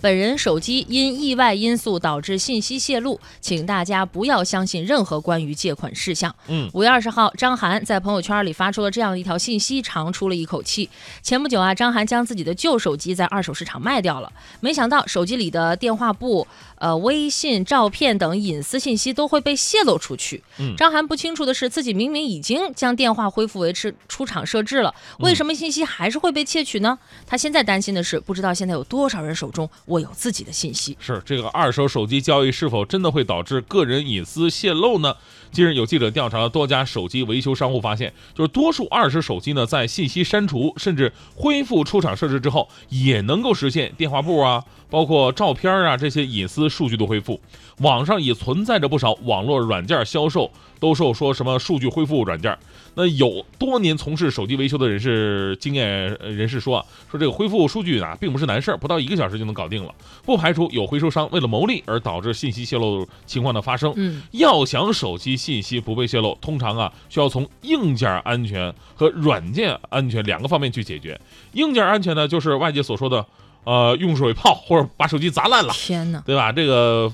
本人手机因意外因素导致信息泄露，请大家不要相信任何关于借款事项。嗯，五月二十号，张涵在朋友圈里发出了这样一条信息，长出了一口气。前不久啊，张涵将自己的旧手机在二手市场卖掉了，没想到手机里的电话簿、呃微信、照片等隐私信息都会被泄露出去。嗯张涵不清楚的是，自己明明已经将电话恢复为出出厂设置了，为什么信息还是会被窃取呢？他现在担心的是，不知道现在有多少人手中我有自己的信息。是这个二手手机交易是否真的会导致个人隐私泄露呢？近日有记者调查了多家手机维修商户，发现就是多数二手手机呢，在信息删除甚至恢复出厂设置之后，也能够实现电话簿啊，包括照片啊这些隐私数据的恢复。网上也存在着不少网络软件销售兜售说什么数据恢复软件。那有多年从事手机维修的人士经验呃人士说啊，说这个恢复数据啊，并不是难事儿，不到一个小时就能搞定了。不排除有回收商为了牟利而导致信息泄露情况的发生。嗯，要想手机信息不被泄露，通常啊需要从硬件安全和软件安全两个方面去解决。硬件安全呢，就是外界所说的，呃，用水泡或者把手机砸烂了，天哪！对吧？这个。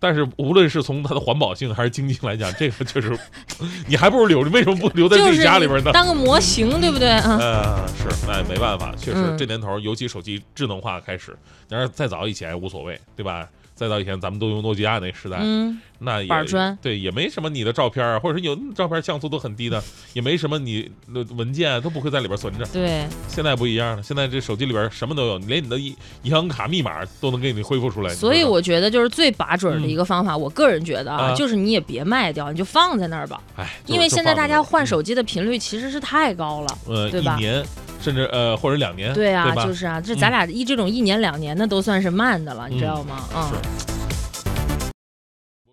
但是无论是从它的环保性还是经济性来讲，这个确实，你还不如留着，为什么不留在自己家里边呢？当个模型，对不对？嗯，呃，是，那也没办法，确实嗯这年头，尤其手机智能化开始，但是再早以前无所谓，对吧？再早以前咱们都用诺基亚那时代，嗯，那也板砖对，也没什么你的照片啊，或者是有照片像素都很低的，也没什么你的文件啊都不会在里边存着。对，现在不一样了，现在这手机里边什么都有，你连你的银银行卡密码都能给你恢复出来。所以我觉得就是最把准的一个方法，我个人觉得啊，啊就是你也别卖掉，你就放在那儿吧。哎，因为现在大家换，手机的频率其实是太高了。呃，对吧一年甚至呃或者两年，对啊，吧？就是啊，这咱俩一这种一年两年的都算是慢的了，你知嗯道吗？嗯，是